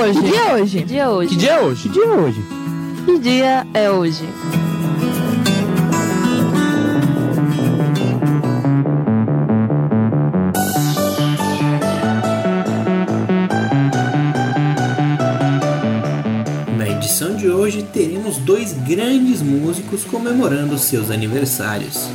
hoje? Que dia é hoje? Que dia é hoje? Que dia é hoje? Que dia é hoje? Que dia é hoje? Na edição de hoje teremos dois grandes músicos comemorando seus aniversários.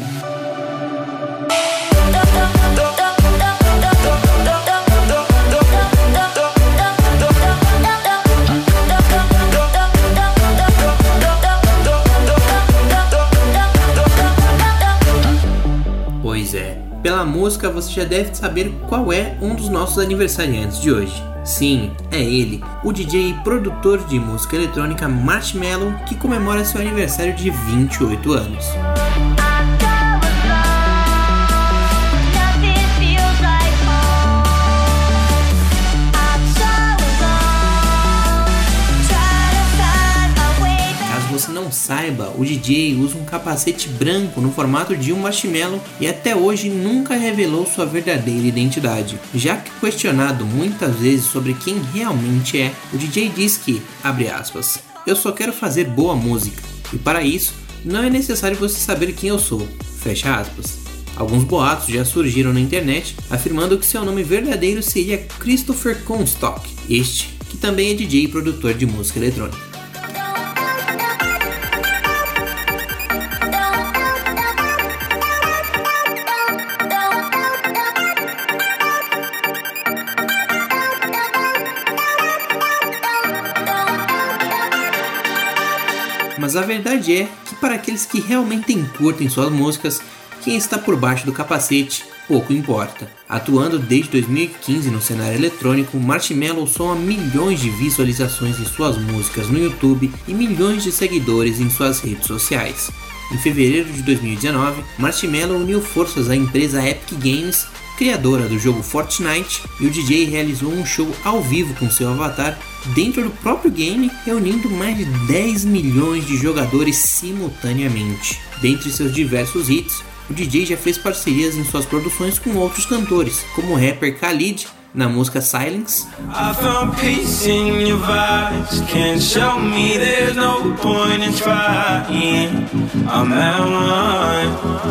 Pois é, pela música você já deve saber qual é um dos nossos aniversariantes de hoje. Sim, é ele, o DJ e produtor de música eletrônica Marshmello, que comemora seu aniversário de 28 anos. Você não saiba, o DJ usa um capacete branco no formato de um marshmallow e até hoje nunca revelou sua verdadeira identidade. Já que questionado muitas vezes sobre quem realmente é, o DJ diz que, abre aspas, eu só quero fazer boa música e para isso não é necessário você saber quem eu sou, fecha aspas. Alguns boatos já surgiram na internet afirmando que seu nome verdadeiro seria Christopher Comstock, este que também é DJ e produtor de música eletrônica. Mas a verdade é que para aqueles que realmente curtem suas músicas, quem está por baixo do capacete pouco importa. Atuando desde 2015 no cenário eletrônico, Marshmello soma milhões de visualizações em suas músicas no YouTube e milhões de seguidores em suas redes sociais. Em fevereiro de 2019, Marshmello uniu forças à empresa Epic Games, criadora do jogo Fortnite, e o DJ realizou um show ao vivo com seu avatar dentro do próprio game, reunindo mais de 10 milhões de jogadores simultaneamente. Dentre seus diversos hits, o DJ já fez parcerias em suas produções com outros cantores, como o rapper Khalid na música Silence.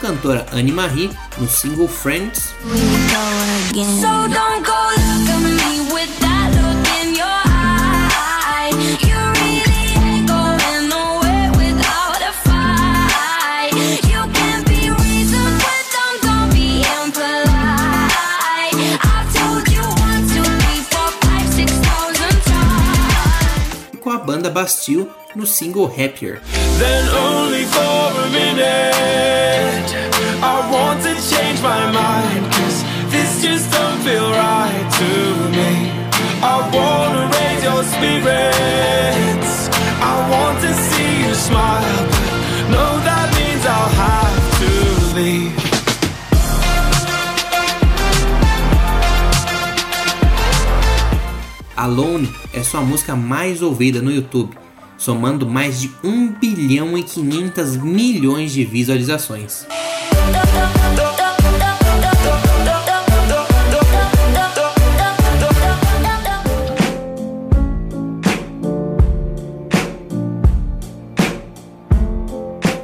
Cantora Anne Marie no single Friends, So com a banda Bastille no single Happier. Then Alone é sua música mais ouvida no YouTube, somando mais de 1 bilhão e 500 milhões de visualizações.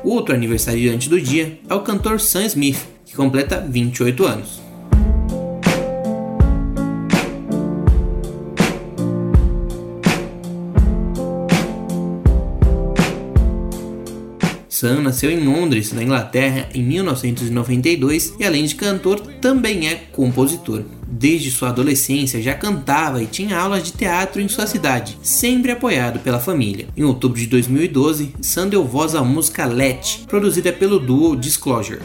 Outro aniversariante do dia é o cantor Sam Smith, que completa 28 anos. Sam nasceu em Londres, na Inglaterra, em 1992 e, além de cantor, também é compositor. Desde sua adolescência já cantava e tinha aulas de teatro em sua cidade, sempre apoiado pela família. Em outubro de 2012, Sam deu voz à música Let, produzida pelo duo Disclosure.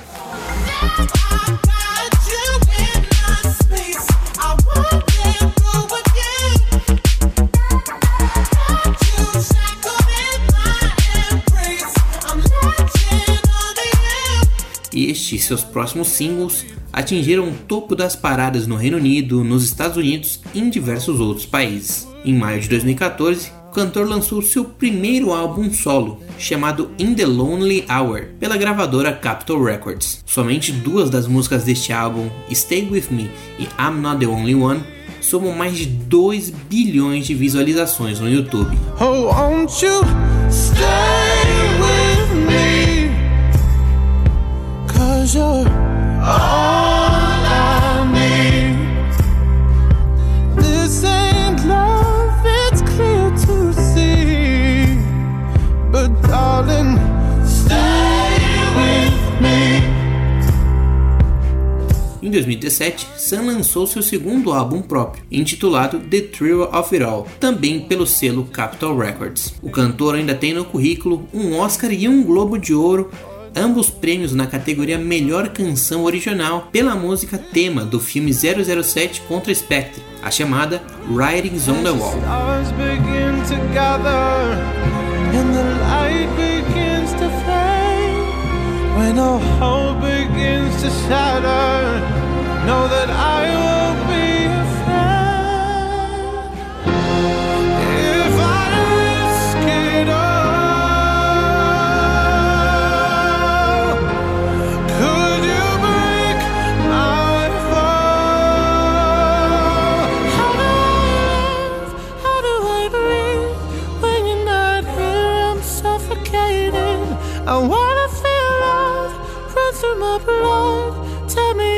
Seus próximos singles atingiram o topo das paradas no Reino Unido, nos Estados Unidos e em diversos outros países. Em maio de 2014, o cantor lançou seu primeiro álbum solo, chamado In the Lonely Hour, pela gravadora Capitol Records. Somente duas das músicas deste álbum, Stay With Me e I'm Not the Only One, somam mais de 2 bilhões de visualizações no YouTube. Oh, Cause you're all I need. This ain't love, it's clear to see. But darling, stay with me. Em 2017, Sam lançou seu segundo álbum próprio, intitulado The Thrill of It All, também pelo selo Capitol Records. O cantor ainda tem no currículo um Oscar e um Globo de Ouro, ambos prêmios na categoria Melhor Canção Original pela música tema do filme 007 contra Spectre, a chamada Writings on the Wall. When all hope begins to shatter, know that through my blood. Tell me